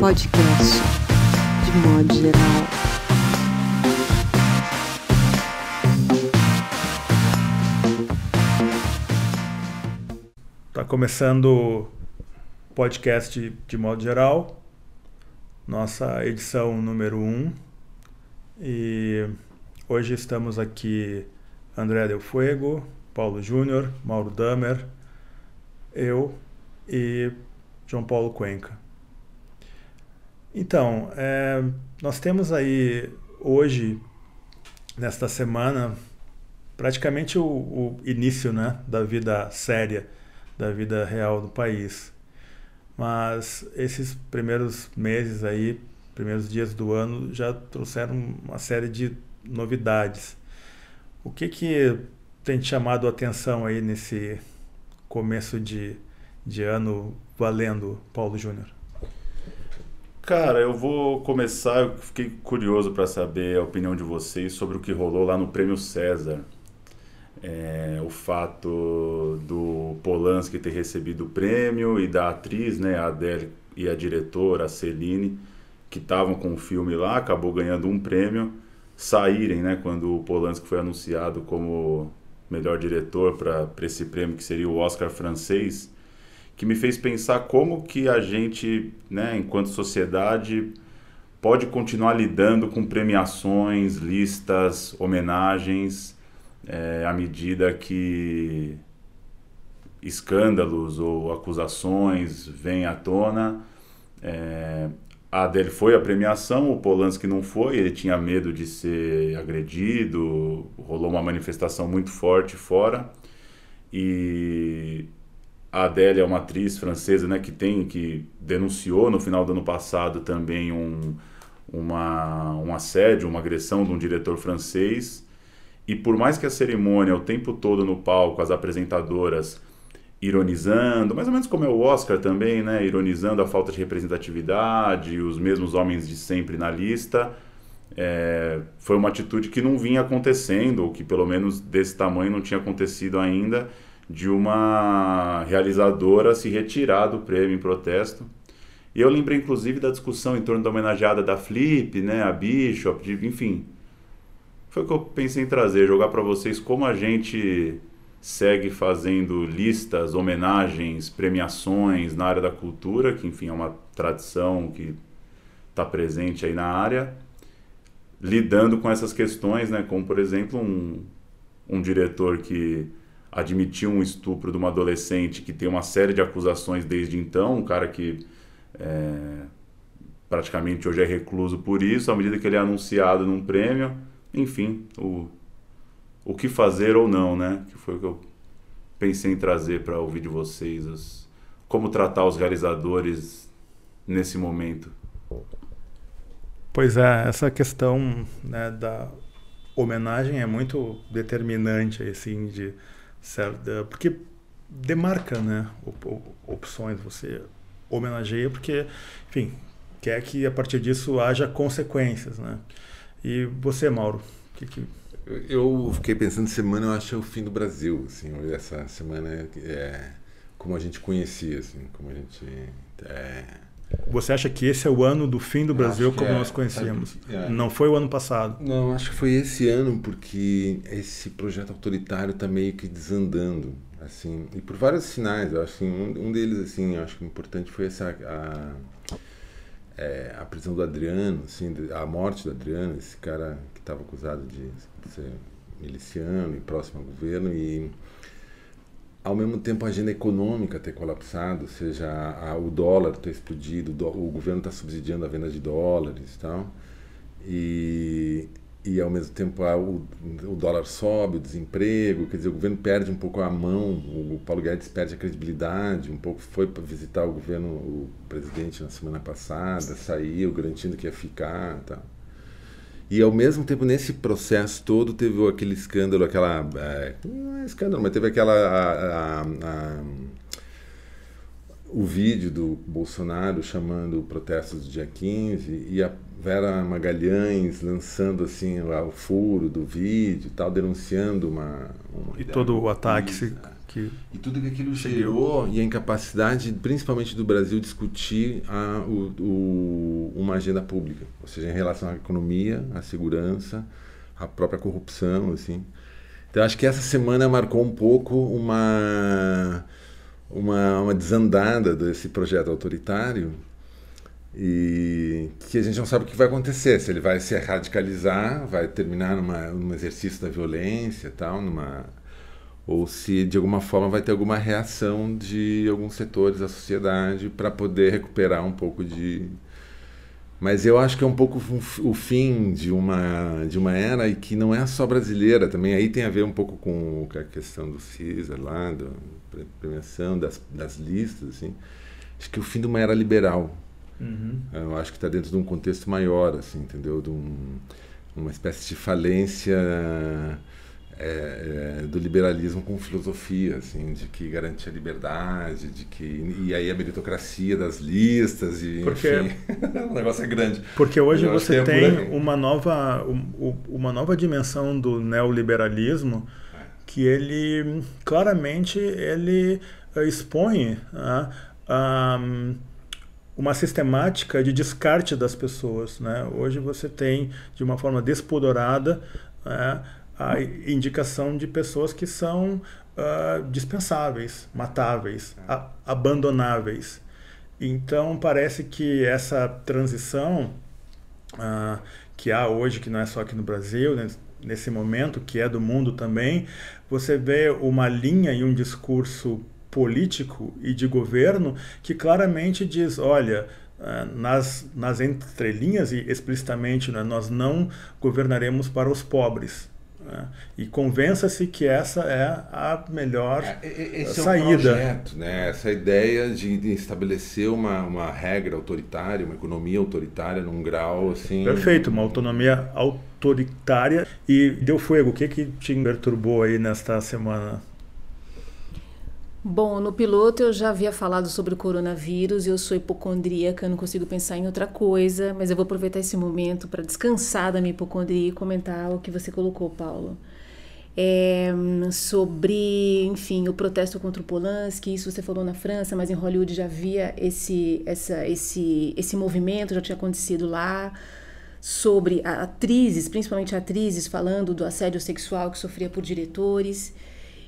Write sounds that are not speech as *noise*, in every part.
podcast, de modo geral. Tá começando o podcast de, modo geral, nossa edição número 1. Um, e hoje estamos aqui André Del Fuego, Paulo Júnior, Mauro Damer, eu e João Paulo Cuenca. Então, é, nós temos aí hoje, nesta semana, praticamente o, o, início né, da vida séria, da vida real do país. Mas esses primeiros meses aí, primeiros dias do ano, já trouxeram uma série de novidades. O que que tem te chamado a atenção aí nesse começo de, de ano valendo, Paulo Júnior? Cara, eu vou começar. Eu fiquei curioso para saber a opinião de vocês sobre o que rolou lá no Prêmio César. É, o fato do Polanski ter recebido o prêmio e da atriz, né, a Adele e a diretora, a Celine, que estavam com o filme lá, acabou ganhando um prêmio, saírem, né, quando o Polanski foi anunciado como melhor diretor para esse prêmio que seria o Oscar francês, que me fez pensar como que a gente, né, enquanto sociedade, pode continuar lidando com premiações, listas, homenagens, é, à medida que escândalos ou acusações vêm à tona. É, a dele foi a premiação, o Polanski não foi, ele tinha medo de ser agredido, rolou uma manifestação muito forte fora. E a Adele é uma atriz francesa, né, que tem que denunciou no final do ano passado também um, uma, um assédio, uma agressão de um diretor francês. E por mais que a cerimônia o tempo todo no palco, as apresentadoras ironizando, mais ou menos como é o Oscar também, né? Ironizando a falta de representatividade, os mesmos homens de sempre na lista. É, foi uma atitude que não vinha acontecendo, ou que pelo menos desse tamanho não tinha acontecido ainda, de uma realizadora se retirar do prêmio em protesto. E eu lembrei inclusive da discussão em torno da homenageada da Flip, né, a Bishop, de, enfim. Foi o que eu pensei em trazer, jogar para vocês como a gente segue fazendo listas, homenagens, premiações na área da cultura, que enfim é uma tradição que está presente aí na área, lidando com essas questões, né, como por exemplo um, um diretor que admitiu um estupro de uma adolescente que tem uma série de acusações desde então, um cara que é, praticamente hoje é recluso por isso, à medida que ele é anunciado num prêmio, enfim, o o que fazer ou não, né? Que foi o que eu pensei em trazer para ouvir de vocês, os, como tratar os realizadores nesse momento. Pois é, essa questão né, da homenagem é muito determinante, assim, de certa, porque demarca, né, opções. Você homenageia porque, enfim, quer que a partir disso haja consequências, né? E você, Mauro, que, que eu fiquei pensando semana, eu acho é o fim do Brasil, assim, essa semana é como a gente conhecia, assim, como a gente é... Você acha que esse é o ano do fim do Brasil como é, nós conhecíamos? É. Não foi o ano passado? Não, acho que foi esse ano porque esse projeto autoritário está meio que desandando, assim, e por vários sinais. Eu acho que um, um deles, assim, eu acho que importante foi essa a, é, a prisão do Adriano, assim, a morte do Adriano, esse cara que estava acusado de ser miliciano e próximo ao governo e ao mesmo tempo a agenda econômica ter colapsado, ou seja, a, a, o dólar ter explodido, do, o governo está subsidiando a venda de dólares e tal, e, e ao mesmo tempo a, o, o dólar sobe, o desemprego, quer dizer, o governo perde um pouco a mão, o, Paulo Guedes perde a credibilidade, um pouco foi para visitar o governo, o presidente na semana passada, saiu garantindo que ia ficar e tal. E ao mesmo tempo, nesse processo todo, teve aquele escândalo, aquela. É, não é escândalo, mas teve aquela. A, a, a, o vídeo do Bolsonaro chamando protestos do dia 15 e a Vera Magalhães lançando assim o furo do vídeo tal, denunciando uma. uma e todo o ataque que E tudo que aquilo gerou e a incapacidade, principalmente do Brasil, discutir a, o, o- uma agenda pública, ou seja, em relação à economia, à segurança, à própria corrupção, assim. Então acho que essa semana marcou um pouco uma uma, uma desandada desse projeto autoritário e que a gente não sabe o que vai acontecer, se ele vai se radicalizar, vai terminar numa, num exercício da violência, tal, numa ou se de alguma forma vai ter alguma reação de alguns setores da sociedade para poder recuperar um pouco de mas eu acho que é um pouco o fim de uma de uma era e que não é só brasileira também. Aí tem a ver um pouco com a questão do César lá da premiação das, das listas assim. Acho que o fim de uma era liberal. Uhum. eu acho que está dentro de um contexto maior assim entendeu? De um, uma espécie de falência é, é, do liberalismo com filosofia, assim, de que garante a liberdade, de que e aí a meritocracia das listas e Porque- enfim, *laughs* o negócio é grande. Porque hoje você é tem uma nova, um- um- uma nova dimensão do neoliberalismo que ele claramente ele eh, expõe ah, ah, uma sistemática de descarte das pessoas. Né? Hoje você tem, de uma forma despudorada, né, a indicação de pessoas que são ah, dispensáveis, matáveis, a- abandonáveis. Então parece que essa transição ah, que há hoje, que não é só aqui no Brasil, né, nesse momento, que é do mundo também, você vê uma linha e um discurso político e de governo que claramente diz, olha, ah, nas, nas entrelinhas e explicitamente, né, nós não governaremos para os pobres. Né, e convença-se que essa é a melhor É, é, Esse é saída. um projeto, né? Essa ideia de, de estabelecer uma, uma regra autoritária, uma economia autoritária num grau assim. Perfeito, uma autonomia autoritária. E deu fogo, o que, que te perturbou aí nesta semana? Bom, no piloto eu já havia falado sobre o coronavírus, eu sou hipocondríaca, não consigo pensar em outra coisa, mas eu vou aproveitar esse momento para descansar da minha hipocondria e comentar o que você colocou, Paulo. É, sobre, enfim, o protesto contra o Polanski, isso você falou na França, mas em Hollywood já havia esse, essa, esse, esse movimento, já tinha acontecido lá, sobre atrizes, principalmente atrizes, falando do assédio sexual que sofria por diretores.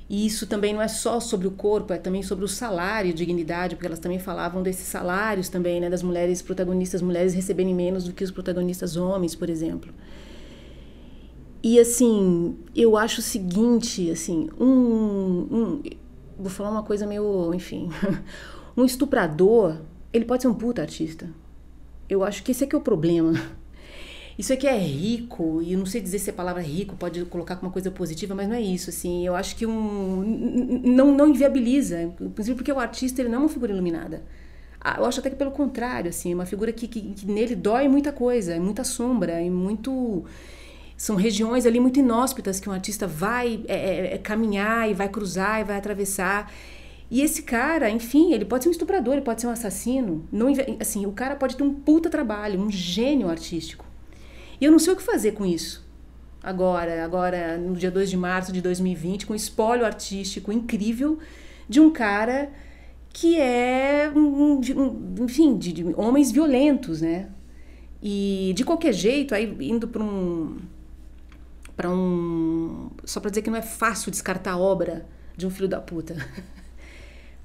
E isso também não é só sobre o corpo, é também sobre o salário e dignidade, porque elas também falavam desses salários também, né, das mulheres protagonistas, mulheres receberem menos do que os protagonistas homens, por exemplo. E assim, eu acho o seguinte, assim, um, um vou falar uma coisa meio, enfim, *laughs* um estuprador, ele pode ser um puta artista. Eu acho que esse aqui é o problema. Isso aqui é rico, e não sei dizer se a palavra rico pode colocar como uma coisa positiva, mas não é isso, assim. Eu acho que um não não inviabiliza, inclusive porque o artista ele não é uma figura iluminada. Ah, Eu acho até que pelo contrário, assim, é uma figura que, que, que nele dói muita coisa, é muita sombra, é muito são regiões ali muito inóspitas que um artista vai é, é, é, caminhar e vai cruzar e vai atravessar. E esse cara, enfim, ele pode ser um estuprador, ele pode ser um assassino. Não, assim, o cara pode ter um puta trabalho, um gênio artístico. E eu não sei o que fazer com isso. Agora, agora no dia 2 de março de 2020, com um espólio artístico incrível de um cara que é, enfim, de, de homens violentos, né? E de qualquer jeito, aí indo para um para um só para dizer que não é fácil descartar a obra de um filho da puta. *laughs*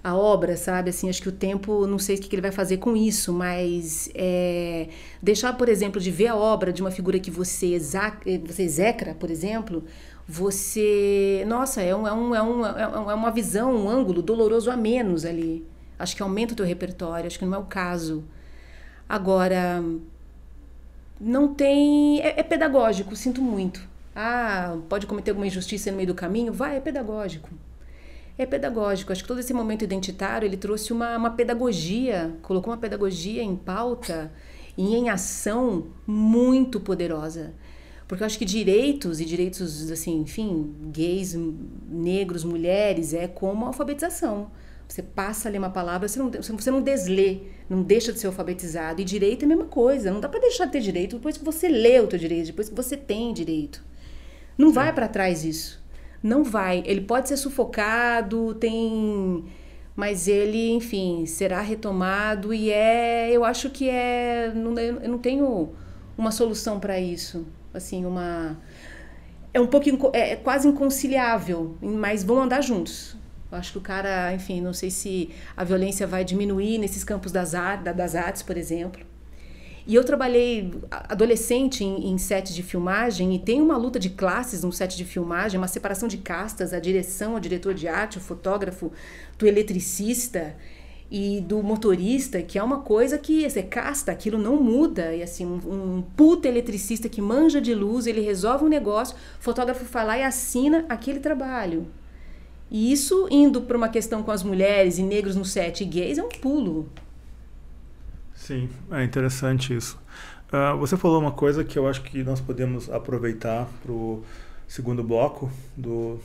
A obra, sabe? Assim, acho que o tempo, não sei o que ele vai fazer com isso, mas é, deixar, por exemplo, de ver a obra de uma figura que você, exa, você execra, por exemplo, você. Nossa, é, um, é, um, é, um, é uma visão, um ângulo doloroso a menos ali. Acho que aumenta o teu repertório, acho que não é o caso. Agora, não tem. É, é pedagógico, sinto muito. Ah, pode cometer alguma injustiça no meio do caminho? Vai, é pedagógico. É pedagógico. Acho que todo esse momento identitário ele trouxe uma, uma pedagogia, colocou uma pedagogia em pauta e em ação muito poderosa. Porque eu acho que direitos e direitos, assim, enfim, gays, negros, mulheres, é como a alfabetização. Você passa ali uma palavra, você não, você não deslê, não deixa de ser alfabetizado. E direito é a mesma coisa. Não dá para deixar de ter direito depois que você lê o teu direito, depois que você tem direito. Não vai para trás isso. Não vai. Ele pode ser sufocado, tem mas ele, enfim, será retomado e é, eu acho que é, não, eu não tenho uma solução para isso, assim, uma é um pouco é, é quase inconciliável, mas vão andar juntos. Eu acho que o cara, enfim, não sei se a violência vai diminuir nesses campos das, das artes, por exemplo. E eu trabalhei adolescente em, em set de filmagem e tem uma luta de classes no set de filmagem, uma separação de castas, a direção, o diretor de arte, o fotógrafo, do eletricista e do motorista, que é uma coisa que é casta, aquilo não muda. E assim, um, um puta eletricista que manja de luz, ele resolve um negócio, o fotógrafo lá e assina aquele trabalho. E isso indo para uma questão com as mulheres e negros no set e gays é um pulo. Sim, é interessante isso. Uh, você falou uma coisa que eu acho que nós podemos aproveitar para o segundo bloco do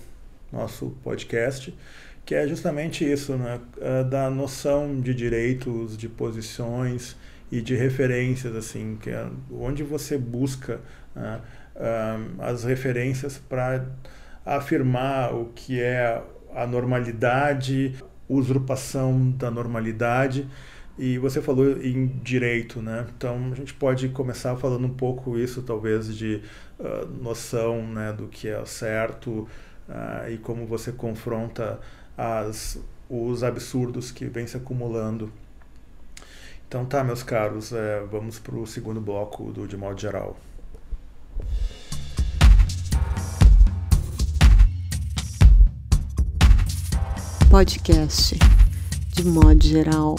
nosso podcast, que é justamente isso, né? Uh, da noção de direitos, de posições e de referências, assim, que é onde você busca uh, as referências para afirmar o que é a normalidade, usurpação da normalidade e você falou em direito, né? Então a gente pode começar falando um pouco isso, talvez, de uh, noção né, do que é certo uh, e como você confronta as, os absurdos que vêm se acumulando. Então tá, meus caros, é, vamos para o segundo bloco do De Modo Geral. Podcast De Modo Geral.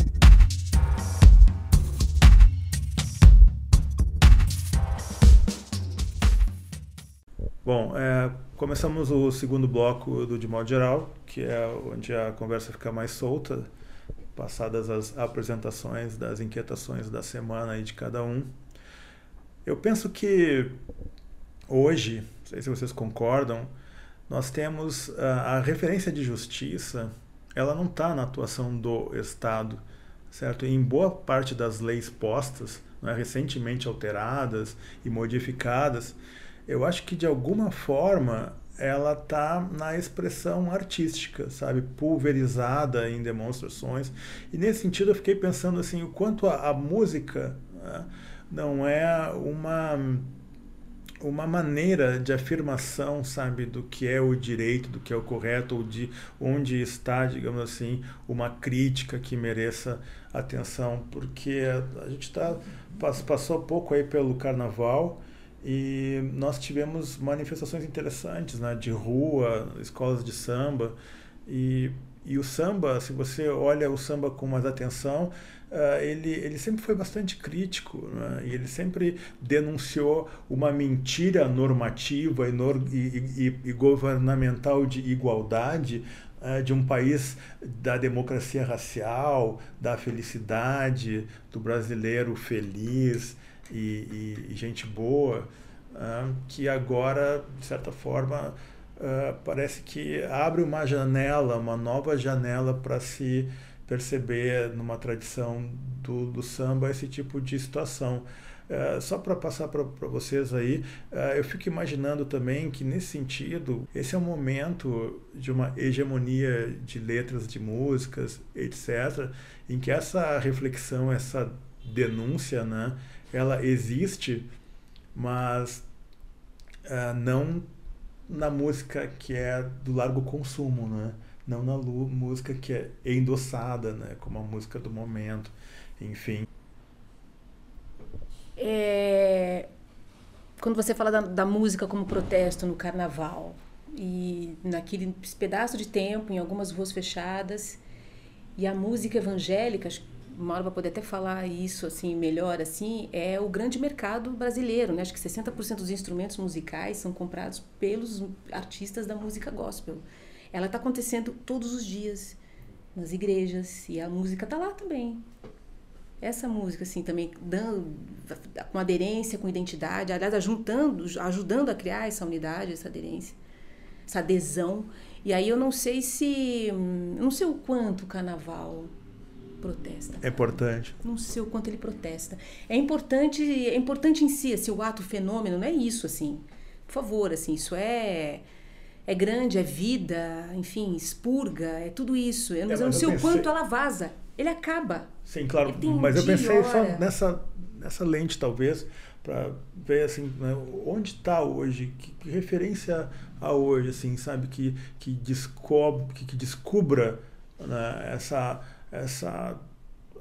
Bom, é, começamos o segundo bloco do De Modo Geral, que é onde a conversa fica mais solta, passadas as apresentações das inquietações da semana e de cada um. Eu penso que hoje, não sei se vocês concordam, nós temos a, a referência de justiça, ela não está na atuação do Estado, certo? em boa parte das leis postas, é, recentemente alteradas e modificadas, eu acho que de alguma forma ela está na expressão artística, sabe, pulverizada em demonstrações. E nesse sentido eu fiquei pensando assim, o quanto a, a música né, não é uma uma maneira de afirmação, sabe, do que é o direito, do que é o correto, ou de onde está, digamos assim, uma crítica que mereça atenção, porque a gente tá, passou pouco aí pelo carnaval, e nós tivemos manifestações interessantes, né, de rua, escolas de samba. E, e o samba, se você olha o samba com mais atenção, uh, ele, ele sempre foi bastante crítico. Né? E ele sempre denunciou uma mentira normativa e, nor, e, e, governamental de igualdade uh, de um país da democracia racial, da felicidade, do brasileiro feliz e, e gente boa, uh, que agora, de certa forma, uh, parece que abre uma janela, uma nova janela para se perceber numa tradição do, do samba esse tipo de situação. Uh, só para passar para vocês aí, eu fico imaginando também que nesse sentido, esse é um momento de uma hegemonia de letras, de músicas, etc., em que essa reflexão, essa denúncia, né, ela existe, mas uh, não na música que é do largo consumo, né? Não na música que é endossada, né? Como a música do momento, enfim. É... Quando você fala da, da música como protesto no carnaval e naquele pedaço de tempo, em algumas ruas fechadas, e a música evangélica, Mauro vai poder até falar isso assim melhor assim, é o grande mercado brasileiro, né? Acho que 60% dos instrumentos musicais são comprados pelos artistas da música gospel. Ela está acontecendo todos os dias nas igrejas e a música está lá também. Essa música assim também dando com aderência, com identidade, aliás, ajudando, ajudando a criar essa unidade, essa aderência, essa adesão. E aí eu não sei se, não sei o quanto o carnaval protesta. É importante. Não sei o quanto ele protesta. É importante, é importante em si, assim, o ato, o fenômeno, não é isso, assim. Por favor, assim, isso é é grande, é vida, enfim, expurga, é tudo isso. Eu, É, eu não sei eu o quanto ela vaza. Ele acaba. Sim, claro. Mas eu pensei só hora. nessa, nessa lente, talvez, para ver assim, né, onde está hoje, que, que referência há hoje, assim, sabe, que, que, descobre, que, que descubra né, essa, essa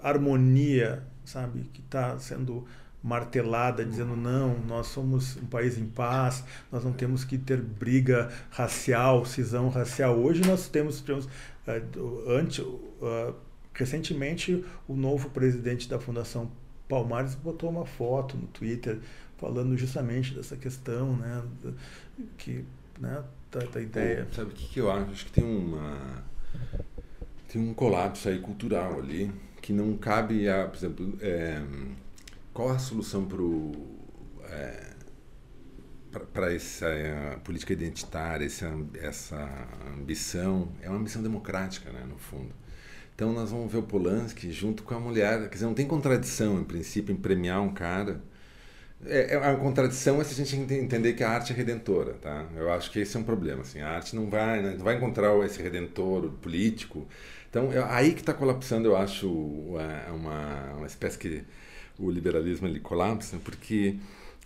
harmonia, sabe, que está sendo martelada, dizendo não, nós somos um país em paz, nós não temos que ter briga racial, cisão racial. Hoje nós temos, temos eh, do- ante, ah, recentemente o novo presidente da Fundação Palmares botou uma foto no Twitter falando justamente dessa questão, né, que, né, da, da ideia. Sabe o que, que eu acho? Acho que tem uma tem um colapso aí cultural ali que não cabe a, por exemplo, é, qual a solução para essa é, política identitária, essa, essa ambição? É uma ambição democrática, né, no fundo. Então nós vamos ver o Polanski junto com a mulher, quer dizer, não tem contradição em princípio em premiar um cara é, é- a contradição é se a gente ente- entender que a arte é redentora, tá? Eu acho que esse é um problema, assim. A arte não vai, né, não vai encontrar esse redentor político. Então, é aí que está colapsando, eu acho, uma, uma espécie que o liberalismo ele colapsa, porque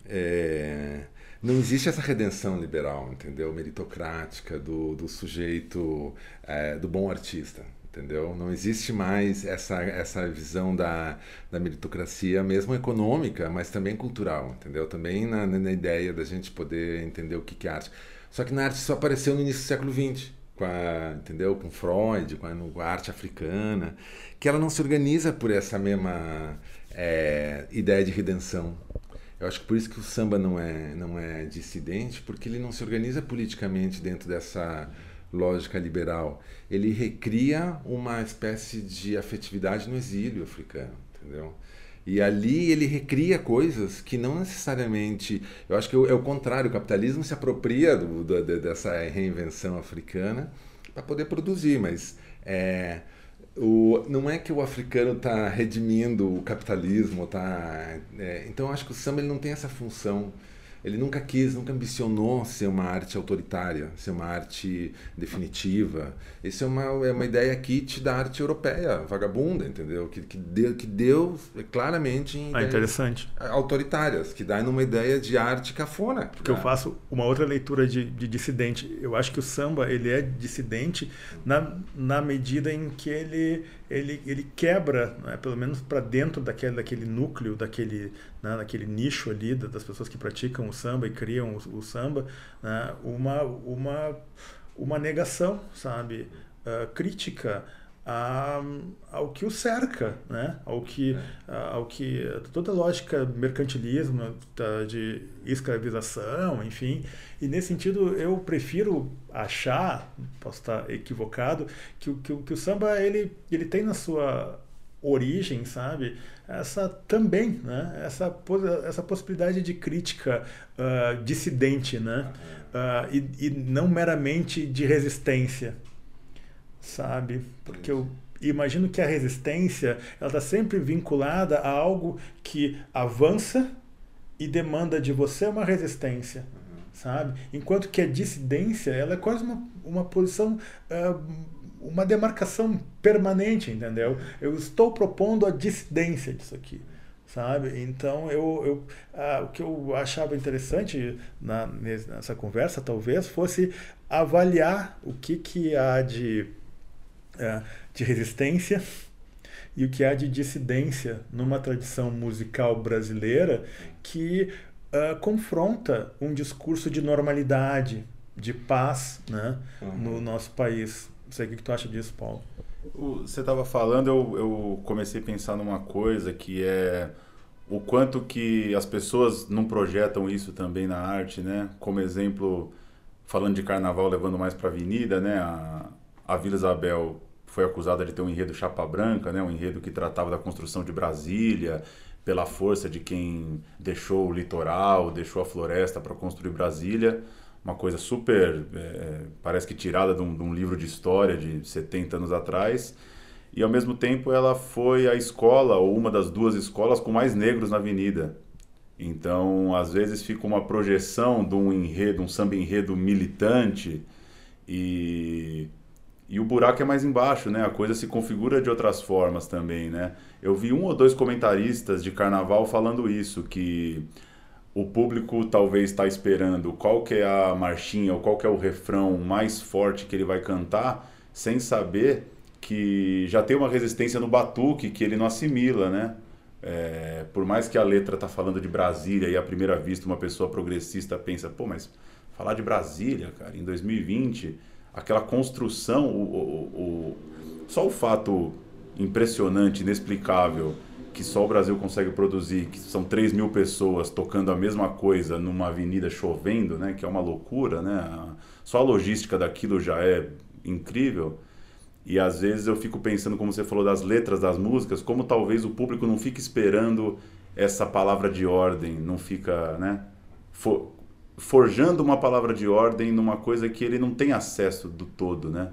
é, não existe essa redenção liberal, entendeu? Meritocrática do, do sujeito, é, do bom artista, entendeu? Não existe mais essa, essa visão da, da meritocracia, mesmo econômica, mas também cultural, entendeu? Também na, na ideia da gente poder entender o que que é arte. Só que na arte isso apareceu no início do século XX, com a, entendeu? Com Freud, com a, com a arte africana, que ela não se organiza por essa mesma é, ideia de redenção. Eu acho que por isso que o samba não é, não é dissidente, porque ele não se organiza politicamente dentro dessa lógica liberal. Ele recria uma espécie de afetividade no exílio africano, entendeu? E ali ele recria coisas que não necessariamente. Eu acho que é o contrário, o capitalismo se apropria do, do, dessa reinvenção africana para poder produzir, mas é, o, não é que o africano está redimindo o capitalismo, tá, é, então eu acho que o samba ele não tem essa função. Ele nunca quis, nunca ambicionou ser uma arte autoritária, ser uma arte definitiva. Isso é uma, é uma ideia kit da arte europeia, vagabunda, entendeu? Que, que, deu, que deu claramente em Ah, interessante. autoritárias, que dá numa ideia de arte cafona. Porque eu faço uma outra leitura de, de dissidente. Eu acho que o samba ele é dissidente na, na medida em que ele, ele, ele quebra, né, pelo menos para dentro daquele, daquele núcleo, daquele, né, daquele nicho ali da- das pessoas que praticam o samba e criam o, o samba, né, uma, uma, uma negação, sabe, ah, crítica a, ao que o cerca, né? ao, que, a- ao que toda a lógica mercantilismo, da- de escravização, enfim. E nesse sentido eu prefiro achar, posso estar equivocado, que, o- que, que o samba ele, ele tem na sua origem, sabe? Essa também, né? Essa, essa possibilidade de crítica ah, dissidente, né? Ah, e, e não meramente de resistência sabe? Porque eu imagino que a resistência ela está sempre vinculada a algo que avança e demanda de você uma resistência, sabe? Enquanto que a dissidência ela é quase uma, uma posição ah, uma demarcação permanente, entendeu? Eu estou propondo a dissidência disso aqui, sabe? Então eu, eu ah, o que eu achava interessante na, nes- nessa conversa talvez fosse avaliar o que que há de eh, de resistência e o que há de dissidência numa tradição musical brasileira que ah, confronta um discurso de normalidade, de paz, né, no nosso país. Não sei o que que tu acha disso, Paulo. Você estava falando, eu, eu comecei a pensar numa coisa que é o quanto que as pessoas não projetam isso também na arte, né? Como exemplo, falando de carnaval, levando mais para avenida, né? A, a Vila Isabel foi acusada de ter um enredo chapa branca, né? Um enredo que tratava da construção de Brasília, pela força de quem deixou o litoral, deixou a floresta para construir Brasília uma coisa super, é, parece que tirada de um, de um livro de história de 70 anos atrás. E ao mesmo tempo ela foi a escola, ou uma das duas escolas com mais negros na avenida. Então, às vezes fica uma projeção de um enredo, um samba enredo militante, E, e o buraco é mais embaixo, né? A coisa se configura de outras formas também, né? Eu vi um ou dois comentaristas de carnaval falando isso, que o público talvez está esperando qual que é a marchinha ou qual que é o refrão mais forte que ele vai cantar, sem saber que já tem uma resistência no batuque que ele não assimila, né? É, por mais que a letra tá falando de Brasília e à primeira vista uma pessoa progressista pensa, pô, mas falar de Brasília, cara, em 2020, aquela construção, o, o, o, só o fato impressionante, inexplicável, que só o Brasil consegue produzir, que são 3 mil pessoas tocando a mesma coisa numa avenida chovendo, né, que é uma loucura, né? Só a logística daquilo já é incrível. E às vezes eu fico pensando, como você falou, das letras das músicas, como talvez o público não fique esperando essa palavra de ordem, não fica, né? For, forjando uma palavra de ordem numa coisa que ele não tem acesso do todo, né?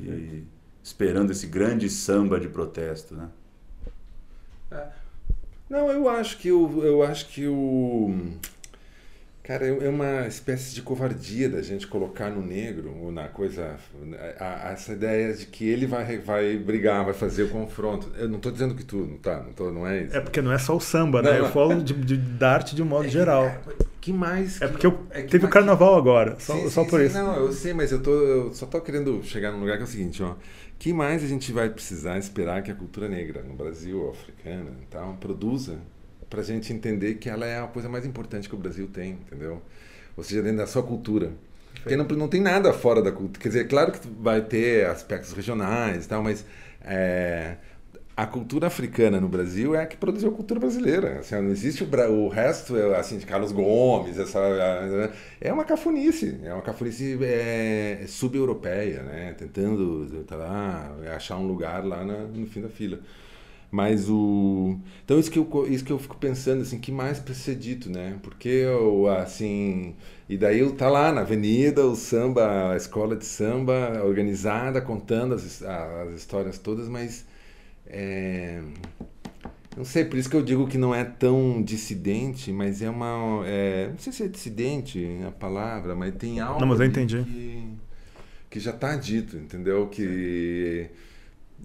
E esperando esse grande samba de protesto, né? É. Não, eu acho que o, eu acho que o Cara, é, é uma espécie de covardia da gente colocar no negro, ou na coisa. A, a, essa ideia de que ele vai, vai brigar, vai fazer o confronto. Eu não estou dizendo que tu, não tá, não, tô, não é isso. É porque não é só o samba, né? Não, eu falo de, de, da arte de um modo é, geral. É, que mais? É porque eu, é teve o carnaval agora, só, sim, só sim, por sim, isso. Não, eu sei, mas eu, tô, eu só estou querendo chegar num lugar que é o seguinte, ó. que mais a gente vai precisar esperar que a cultura negra no Brasil, africana, tal, produza para a gente entender que ela é a coisa mais importante que o Brasil tem, entendeu? Ou seja, dentro da sua cultura. Porque não, não tem nada fora da cultura. Quer dizer, claro que vai ter aspectos regionais e tal, mas é, a cultura africana no Brasil é a que produziu a cultura brasileira. Assim, não existe o, o resto, é, assim, de Carlos Gomes, essa, é uma cafunice, é uma cafunice é, sub-europeia, né? Tentando tá lá, achar um lugar lá na, no fim da fila. Mas o. Então, isso que, eu, isso que eu fico pensando, assim, que mais precisa ser dito, né? Porque, eu, assim. E daí tá lá na avenida, o samba, a escola de samba organizada, contando as, as histórias todas, mas. É, não sei, por isso que eu digo que não é tão dissidente, mas é uma. É, não sei se é dissidente a palavra, mas tem algo. Não, mas eu entendi. Que, que já está dito, entendeu? Que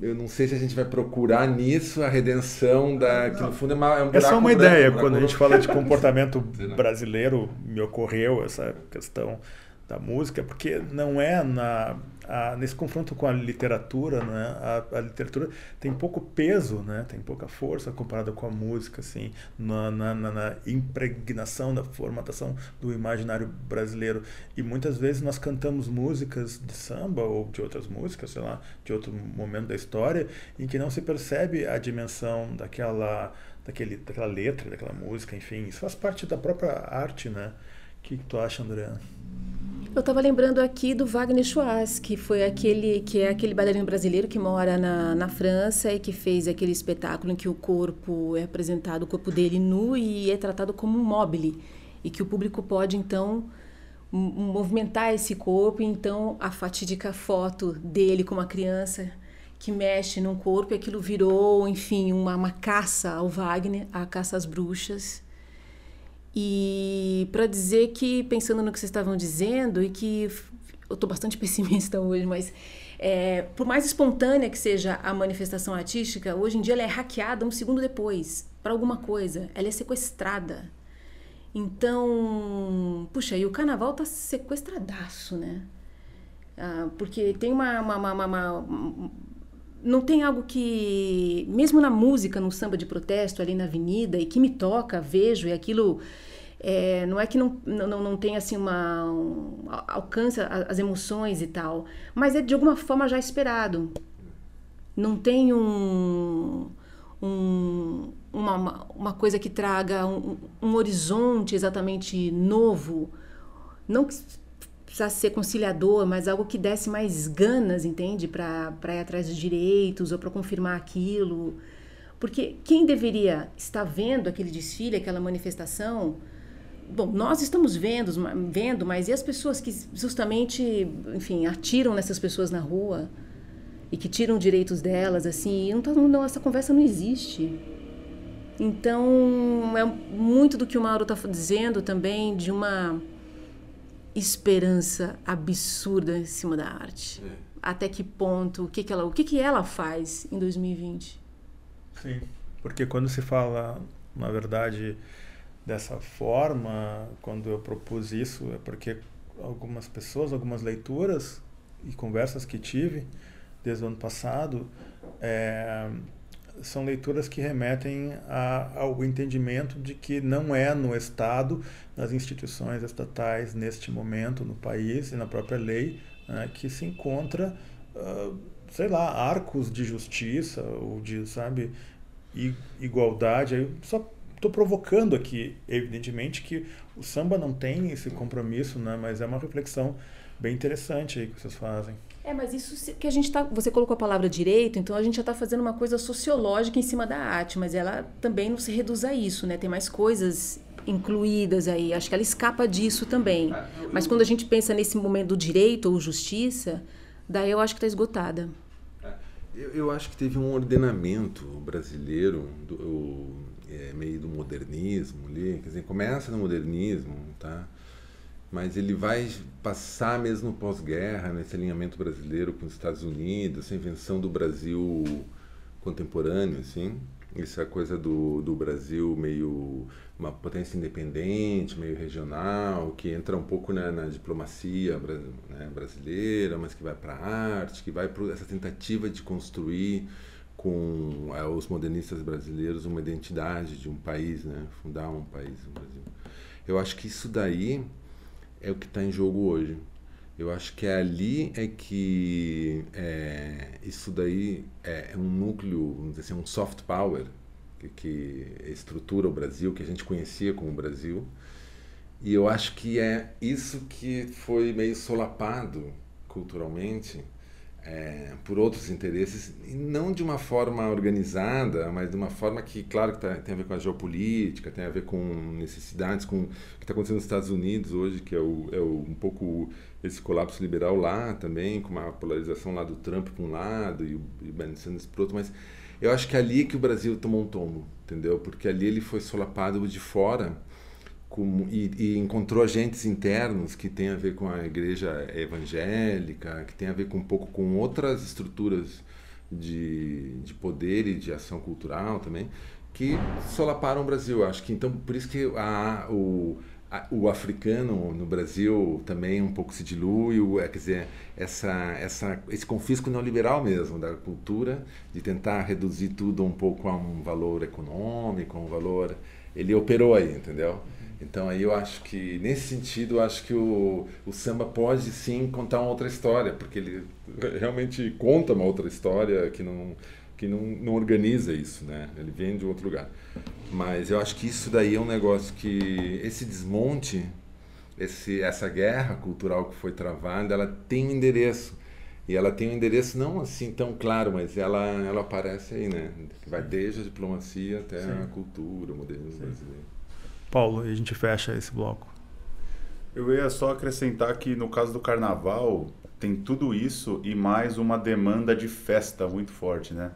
eu não sei se a gente vai procurar nisso a redenção da que no fundo é, uma, é um é só uma ideia quando a gente fala de comportamento *laughs* brasileiro me ocorreu essa questão da música porque não é na a, nesse confronto com a literatura, né, a, a, literatura tem pouco peso, né, tem pouca força comparada com a música, assim, na, na, na, impregnação da formatação do imaginário brasileiro. E muitas vezes nós cantamos músicas de samba ou de outras músicas, sei lá, de outro momento da história, em que não se percebe a dimensão daquela, daquele, daquela letra, daquela música, enfim. Isso faz parte da própria arte, né? O que, que tu acha, André? Eu estava lembrando aqui do Wagner Schwartz, que foi aquele que é aquele bailarino brasileiro que mora na, na França e que fez aquele espetáculo em que o corpo é apresentado, o corpo dele nu e é tratado como um mobile e que o público pode então movimentar esse corpo, então a fatídica foto dele com uma criança que mexe num corpo e aquilo virou, enfim, uma, uma caça ao Wagner, a caça às bruxas. E para dizer que, pensando no que vocês estavam dizendo, e que eu estou bastante *laughs* pessimista hoje, mas é, por mais espontânea que seja a manifestação artística, hoje em dia ela é hackeada um segundo depois para alguma coisa, ela é sequestrada. Então, puxa, e o carnaval tá sequestradaço, né? Ah, porque tem uma, uma, uma, uma, Não tem algo que, mesmo na música, no samba de protesto ali na avenida, e que me toca, vejo, e aquilo é, não é que não, não, não tem assim uma um, alcance as emoções e tal, mas é de alguma forma já esperado. Não tem um, um uma, uma coisa que traga um, um horizonte exatamente novo, não que precisa ser conciliador, mas algo que desse mais ganas, entende, para ir atrás dos direitos ou para confirmar aquilo. Porque quem deveria estar vendo aquele desfile, aquela manifestação, Bom, nós estamos vendo, vendo, mas e as pessoas que justamente, enfim, atiram nessas pessoas na rua e que tiram direitos delas, assim, não, tá, não essa conversa não existe. Então, é muito do que o Mauro está dizendo também de uma esperança absurda em cima da arte. É. Até que ponto, o que, que ela, o que, que ela faz em 2020? Sim, porque quando se fala, na verdade, dessa forma, quando eu propus isso, é porque algumas pessoas, algumas leituras e conversas que tive desde o ano passado, é, são leituras que remetem a, ao entendimento de que não é no Estado, nas instituições estatais, neste momento, no país e na própria lei, né, que se encontra, uh, sei lá, arcos de justiça ou de, sabe, igualdade. Eu só estou provocando aqui, evidentemente, que o samba não tem esse compromisso, né, mas é uma reflexão bem interessante aí que vocês fazem. É, mas isso que a gente tá. Você colocou a palavra direito, então a gente já está fazendo uma coisa sociológica em cima da arte, mas ela também não se reduz a isso, né? Tem mais coisas incluídas aí. Acho que ela escapa disso também. É, mas quando a gente pensa nesse momento do direito ou justiça, daí eu acho que está esgotada. É, eu, eu, acho que teve um ordenamento brasileiro, do, o, é, meio do modernismo ali. Quer dizer, começa no modernismo, tá? Mas ele vai passar mesmo pós-guerra nesse alinhamento brasileiro com os Estados Unidos, essa invenção do Brasil contemporâneo, assim, essa coisa do, do Brasil meio uma potência independente, meio regional, que entra um pouco na, na diplomacia né, brasileira, mas que vai para a arte, que vai para essa tentativa de construir com é, os modernistas brasileiros uma identidade de um país, né, fundar um país, o Brasil. Eu acho que isso daí é o que está em jogo hoje. Eu acho que é ali é que é, isso daí é, é, um núcleo, vamos dizer assim, um soft power que, que estrutura o Brasil, que a gente conhecia como Brasil. E eu acho que é isso que foi meio solapado culturalmente é, por outros interesses, e não de uma forma organizada, mas de uma forma que, claro, que tá, tem a ver com a geopolítica, tem a ver com necessidades, com o que está acontecendo nos Estados Unidos hoje, que é, o, é o, um pouco esse colapso liberal lá também, com uma polarização lá do Trump para um lado e o, Bernie Sanders para outro, mas eu acho que é ali que o Brasil tomou um tombo, entendeu? Porque ali ele foi solapado de fora com, e, e, encontrou agentes internos que tem a ver com a igreja evangélica, que tem a ver com um pouco com outras estruturas de, de poder e de ação cultural também, que solaparam o Brasil. Acho que então por isso que a, o, a, o africano no Brasil também um pouco se dilui, o, é, quer dizer, essa, essa, esse confisco neoliberal mesmo da cultura, de tentar reduzir tudo um pouco a um valor econômico, a um valor. Ele operou aí, entendeu? Então aí eu acho que, nesse sentido, eu acho que o, o samba pode sim contar uma outra história, porque ele *laughs* realmente conta uma outra história que não que não, não organiza isso, né? Ele vem de outro lugar. Mas eu acho que isso daí é um negócio que esse desmonte, esse essa guerra cultural que foi travada, ela tem um endereço. E ela tem um endereço não assim tão claro, mas ela ela aparece aí, né? Vai desde a diplomacia até Sim. a cultura, o modernismo brasileiro. Paulo, e a gente fecha esse bloco. Eu ia só acrescentar que no caso do carnaval tem tudo isso e mais uma demanda de festa muito forte, né?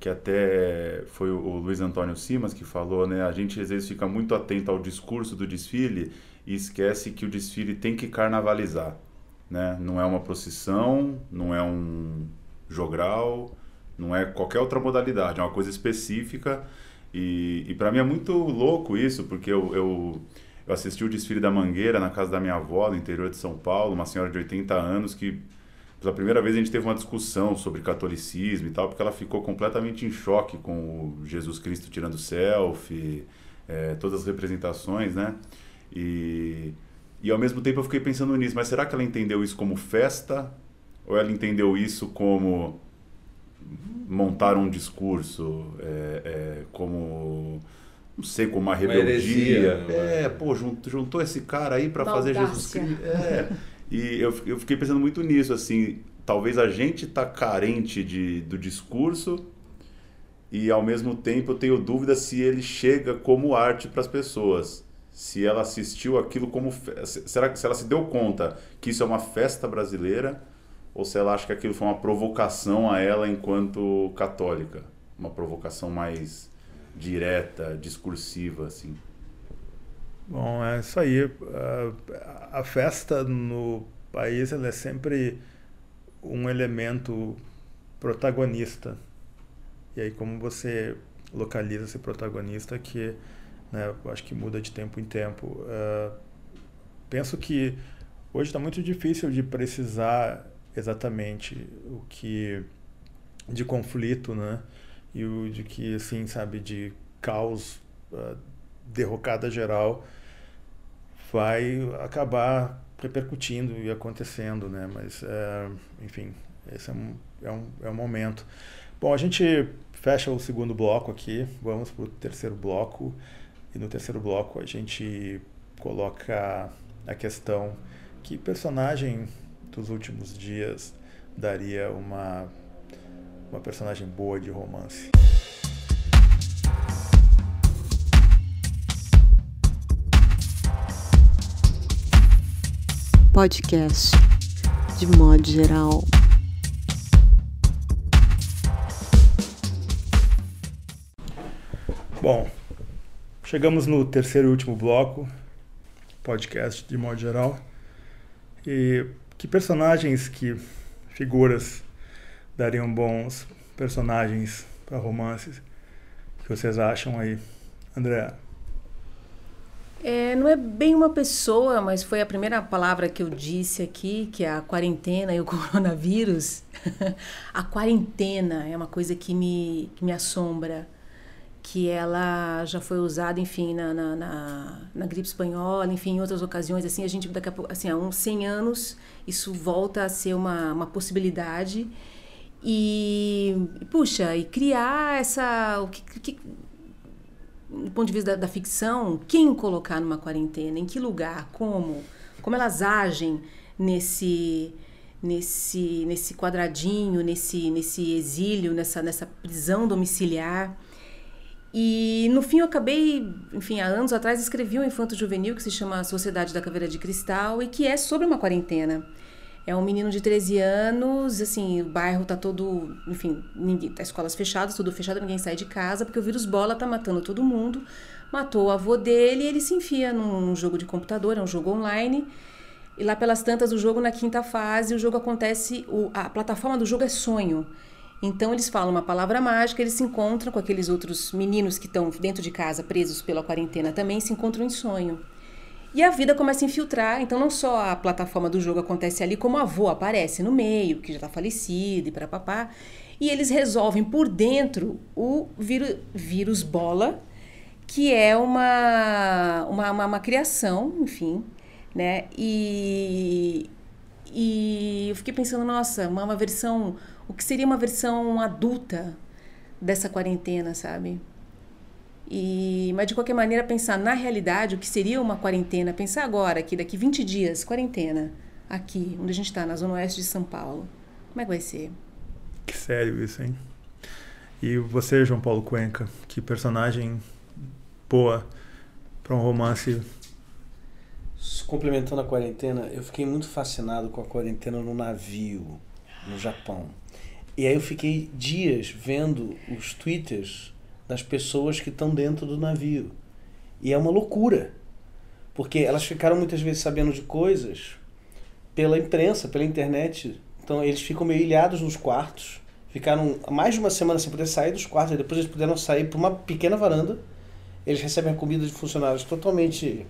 Que até foi o Luiz Antônio Simas que falou, né? A gente às vezes fica muito atento ao discurso do desfile e esquece que o desfile tem que carnavalizar, né? Não é uma procissão, não é um jogral, não é qualquer outra modalidade, é uma coisa específica e, e para mim é muito louco isso, porque eu, eu, eu, assisti o desfile da Mangueira na casa da minha avó, no interior de São Paulo, uma senhora de 80 anos que pela primeira vez a gente teve uma discussão sobre catolicismo e tal, porque ela ficou completamente em choque com Jesus Cristo tirando selfie, é, todas as representações, né? E, e ao mesmo tempo eu fiquei pensando nisso, mas será que ela entendeu isso como festa? Ou ela entendeu isso como montaram um discurso é, é, como não sei como uma rebeldia uma né? é pô juntou, juntou esse cara aí para fazer Jesus Cristo é. e eu, eu fiquei pensando muito nisso assim talvez a gente tá carente de, do discurso e ao mesmo tempo eu tenho dúvida se ele chega como arte para as pessoas se ela assistiu aquilo como será que se ela se deu conta que isso é uma festa brasileira ou se ela acha que aquilo foi uma provocação a ela enquanto católica, uma provocação mais direta, discursiva, assim. Bom, é isso aí. A festa no país ela é sempre um elemento protagonista. E aí como você localiza esse protagonista que né, acho que muda de tempo em tempo. Uh, penso que hoje está muito difícil de precisar exatamente o que de conflito, né? E o de que assim, sabe, de caos, uh, derrocada geral vai acabar repercutindo e acontecendo, né? Mas, uh, enfim, esse é um, é um, é um momento. Bom, a gente fecha o segundo bloco aqui, vamos para o terceiro bloco. E no terceiro bloco a gente coloca a questão que personagem dos últimos dias daria uma, uma personagem boa de romance. Podcast de modo geral. Bom, chegamos no terceiro e último bloco, podcast de modo geral. E que personagens, que figuras dariam bons personagens para romances? que vocês acham aí, André? É, não é bem uma pessoa, mas foi a primeira palavra que eu disse aqui, que é a quarentena e o *laughs* coronavírus. a quarentena é uma coisa que me, que me assombra que ela já foi usada, enfim, na, na, na, na, gripe espanhola, enfim, em outras ocasiões, assim, a gente, daqui a pouco, assim, há uns 100 anos, isso volta a ser uma, uma possibilidade. E, puxa, e criar essa, o que, que do ponto de vista da, da, ficção, quem colocar numa quarentena, em que lugar, como, como elas agem nesse nesse nesse quadradinho, nesse nesse exílio, nessa nessa prisão domiciliar. E no fim eu acabei, enfim, há anos atrás escrevi um infanto juvenil que se chama Sociedade da Caveira de Cristal e que é sobre uma quarentena. É um menino de 13 anos, assim, o bairro tá todo, enfim, ninguém, tá escolas fechadas, tudo fechado, ninguém sai de casa, porque o vírus bola tá matando todo mundo. Matou o avô dele e ele se enfia num jogo de computador, é um jogo online. E lá pelas tantas, o jogo na quinta fase, o jogo acontece, o, a plataforma do jogo é sonho. Então eles falam uma palavra mágica, eles se encontram com aqueles outros meninos que estão dentro de casa, presos pela quarentena também, se encontram em sonho. E a vida começa a infiltrar, então não só a plataforma do jogo acontece ali, como o avô aparece no meio, que já está falecido e para papá. E eles resolvem por dentro o vírus, vírus bola, que é uma, uma, uma, uma criação, enfim, né? E, e eu fiquei pensando, nossa, uma, uma versão o que seria uma versão adulta dessa quarentena, sabe? E, mas de qualquer maneira, pensar na realidade o que seria uma quarentena, pensar agora, que daqui 20 dias, quarentena, aqui, onde a gente está, na zona oeste de São Paulo. Como é que vai ser? Que sério isso, hein? E você, João Paulo Cuenca, que personagem boa para um romance. Complementando a quarentena, eu fiquei muito fascinado com a quarentena no navio, no Japão. E aí eu fiquei dias vendo os twitters das pessoas que estão dentro do navio. E é uma loucura. Porque elas ficaram muitas vezes sabendo de coisas pela imprensa, pela internet. Então eles ficam meio ilhados nos quartos. Ficaram mais de uma semana sem poder sair dos quartos. E depois eles puderam sair para uma pequena varanda. Eles recebem a comida de funcionários totalmente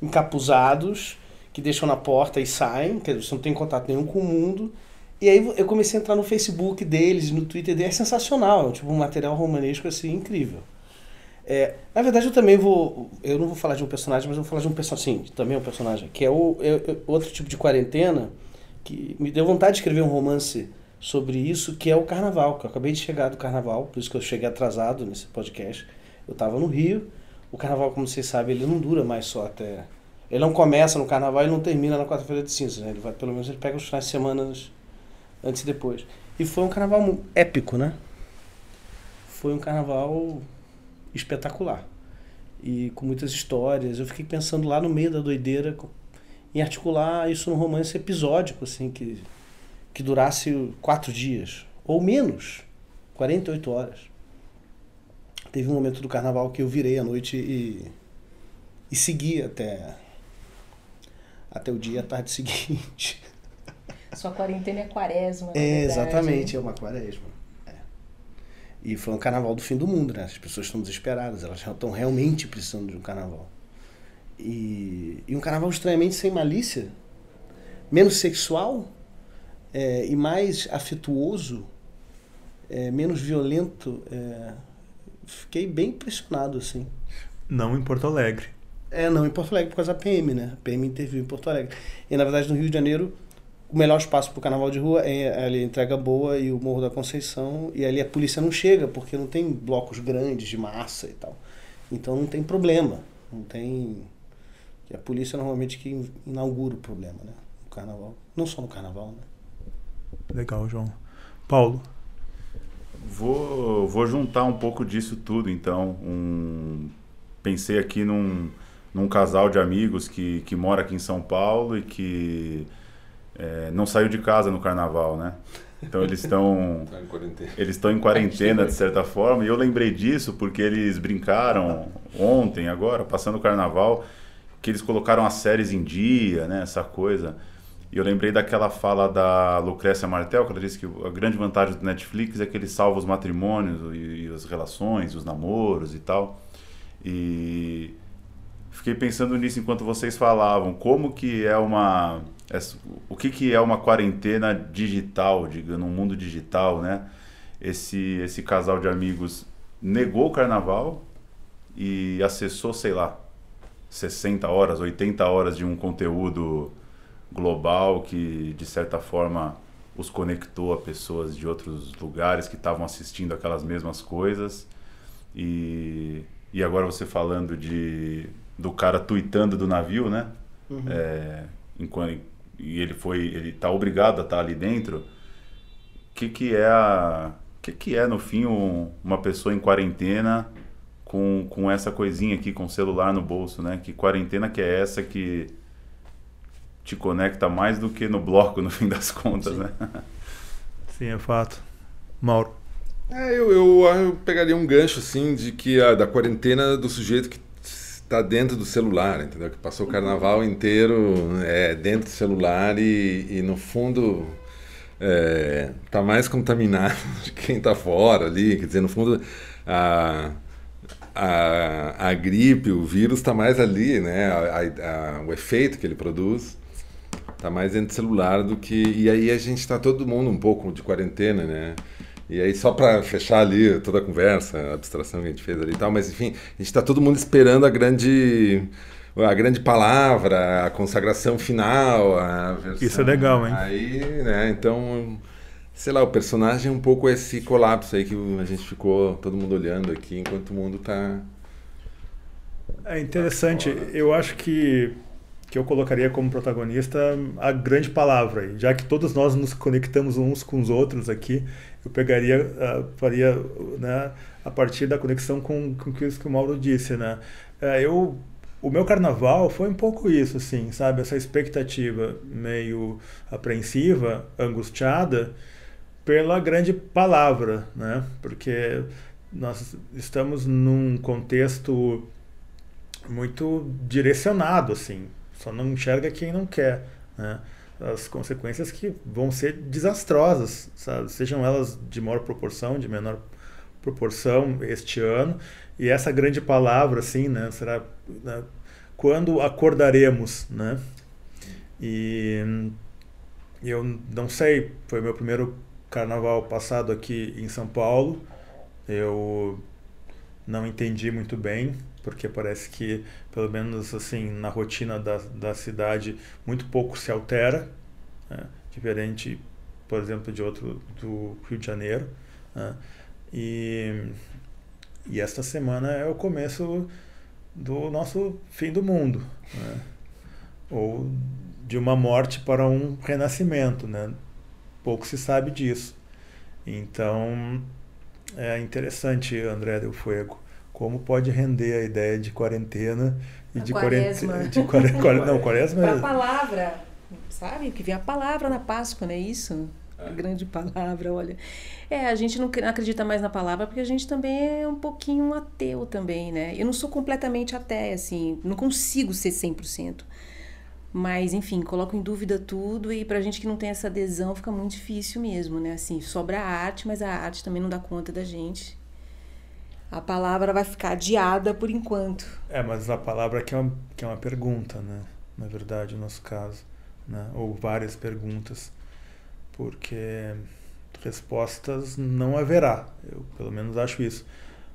encapuzados, que deixam na porta e saem, que eles não têm contato nenhum com o mundo. E aí eu comecei a entrar no Facebook deles, no Twitter deles, é sensacional, tipo um material romanesco assim incrível. É, na verdade eu também vou, eu não vou falar de um personagem, mas eu vou falar de um personagem, sim, também é um personagem, que é, o, é, é outro tipo de quarentena, que me deu vontade de escrever um romance sobre isso, que é o carnaval, que eu acabei de chegar do carnaval, por isso que eu cheguei atrasado nesse podcast. Eu estava no Rio, o carnaval, como vocês sabem, ele não dura mais só até... Ele não começa no carnaval e não termina na quarta-feira de cinza, né? Ele vai, pelo menos ele pega os finais de semana antes e depois. E foi um carnaval épico, né? Foi um carnaval espetacular. E com muitas histórias. Eu fiquei pensando lá no meio da doideira em articular isso num romance episódico, assim, que, que durasse quatro dias. Ou menos. 48 horas. Teve um momento do carnaval que eu virei à noite e, e seguir até, até o dia a tarde *laughs* seguinte. Sua quarentena é quaresma. É, verdade. exatamente, é uma quaresma. É. E foi um carnaval do fim do mundo, né? As pessoas estão desesperadas, elas estão realmente precisando de um carnaval. E, e um carnaval estranhamente sem malícia, menos sexual é, e mais afetuoso, é, menos violento. é. fiquei bem impressionado, assim. Não em Porto Alegre. É, não, em Porto Alegre, por causa da PM, né? A PM interviu em Porto Alegre. E, na verdade, no Rio de Janeiro, o melhor espaço para o carnaval de rua é ali a Entrega Boa e o Morro da Conceição. E ali a polícia não chega, porque não tem blocos grandes de massa e tal. Então não tem problema. Não tem. É a polícia normalmente que inaugura o problema, né? No carnaval. Não só no carnaval, né? Legal, João. Paulo. Vou, vou juntar um pouco disso tudo, então. Um, pensei aqui num, num casal de amigos que, que mora aqui em São Paulo e que é, não saiu de casa no carnaval, né? Então eles estão *laughs* Tá *laughs* eles estão em quarentena de certa forma e eu lembrei disso porque eles brincaram ontem agora passando o carnaval que eles colocaram as séries em dia né essa coisa. E eu lembrei daquela fala da Lucrécia Martel que ela disse que a grande vantagem do Netflix é que ele salva os matrimônios e, e as relações os namoros e tal. E fiquei pensando nisso enquanto vocês falavam como que é uma o que que é uma quarentena digital diga num mundo digital né? Esse esse casal de amigos negou o carnaval e acessou sei lá 60 horas 80 horas de um conteúdo global que de certa forma os conectou a pessoas de outros lugares que estavam assistindo aquelas mesmas coisas. E, e agora você falando de do cara tweetando do navio, né? É, enquanto, e ele foi, ele tá obrigado a estar ali dentro. O que que é a, que que é no fim um- uma pessoa em quarentena com, com essa coisinha aqui com o celular no bolso, né? Que quarentena que é essa que te conecta mais do que no bloco *laughs* no fim das contas, né? Sim, é fato. Mauro. É, eu, eu, eu pegaria um gancho, assim, de que a, da quarentena do sujeito que está dentro do celular, entendeu? Que passou o carnaval inteiro é, dentro do celular e, e no fundo, é, tá mais contaminado *laughs* de quem tá fora ali. Quer dizer, no fundo, a, a, a gripe, o vírus está mais ali, né? A- a- o efeito que ele produz tá mais dentro do celular do que. E aí a gente tá todo mundo um pouco de quarentena, né? E aí, só para fechar ali toda a conversa, a abstração que a gente fez ali e tal, mas enfim, a gente tá todo mundo esperando a grande. A grande palavra, a consagração final, a versão. Isso é legal, hein? Aí, né, então, sei lá, o personagem é um pouco esse colapso aí que a gente ficou todo mundo olhando aqui enquanto o mundo tá. É interessante. Eu acho que, que eu colocaria como protagonista a grande palavra. Já que todos nós nos conectamos uns com os outros aqui, eu pegaria, ah, faria né, a partir da conexão com, com isso que o Mauro disse. Né? Eh, eu, o meu carnaval foi um pouco isso, assim, sabe? Essa expectativa meio apreensiva, angustiada, pela grande palavra, né? Porque nós estamos num contexto muito direcionado, assim. Só não enxerga quem não quer, né? As consequências que vão ser desastrosas, sabe? Sejam elas de maior proporção, de menor proporção este ano. E essa grande palavra, assim, né? Será né? quando acordaremos, né? E eu não sei, foi meu primeiro carnaval passado aqui em São Paulo. Eu não entendi muito bem, porque parece que, pelo menos assim, na rotina da, da cidade, muito pouco se altera, né? diferente, por exemplo, de outro do Rio de Janeiro. né? E, e esta semana é o começo do nosso fim do mundo, né? ou de uma morte para um renascimento, né? Pouco se sabe disso. Então, é interessante, André Del Fuego, como pode render a ideia de quarentena e A de quaresma. quarentena. De quare, quare- não, *laughs* quaresma Para a é. palavra, sabe? Que vem a palavra na Páscoa, não é isso? É. Grande palavra, olha. É, a gente não acredita mais na palavra porque a gente também é um pouquinho ateu também, né? Eu não sou completamente ateia, assim, não consigo ser 100%. Mas, enfim, coloco em dúvida tudo e pra gente que não tem essa adesão fica muito difícil mesmo, né? Assim, sobra a arte, mas a arte também não dá conta da gente. A palavra vai ficar adiada por enquanto. É, mas a palavra que é uma, que é uma pergunta, né? Na verdade, no nosso caso. Né? Ou várias perguntas. Porque respostas não haverá. Eu, pelo menos, acho isso.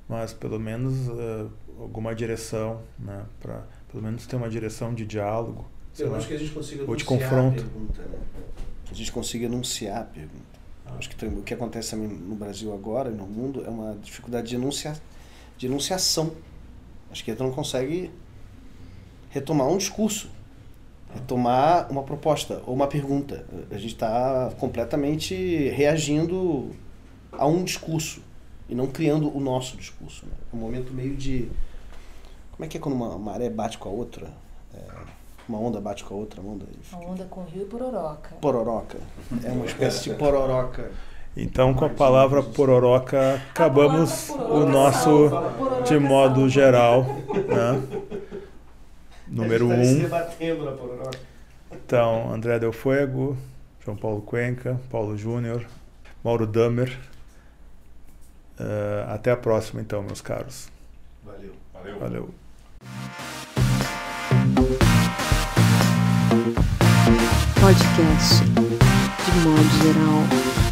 Mas, pelo menos, uh, alguma direção, né? Para, pelo menos, ter uma direção de diálogo eu acho que a gente consiga ou de confronto. a pergunta, né? Que a gente consiga enunciar a pergunta. Ah. Acho que tem, o que acontece no Brasil agora e no mundo é uma dificuldade de, enuncia, de enunciação. Acho que a gente não consegue retomar um discurso, retomar uma proposta ou uma pergunta. A gente está completamente reagindo a um discurso e não criando o nosso discurso. Né? É um momento meio de. Como é que é quando uma maré bate com a outra? Uma onda bate com a outra onda. Uma onda com rio e pororoca. Pororoca. É uma espécie de pororoca. Então, com a palavra pororoca, acabamos o nosso de modo geral. Né? *laughs* Número tá um. Então, André Del Fuego, João Paulo Cuenca, Paulo Júnior, Mauro Damer. Uh, até a próxima, então, meus caros. Valeu. Valeu. Valeu. Podcast de modo geral.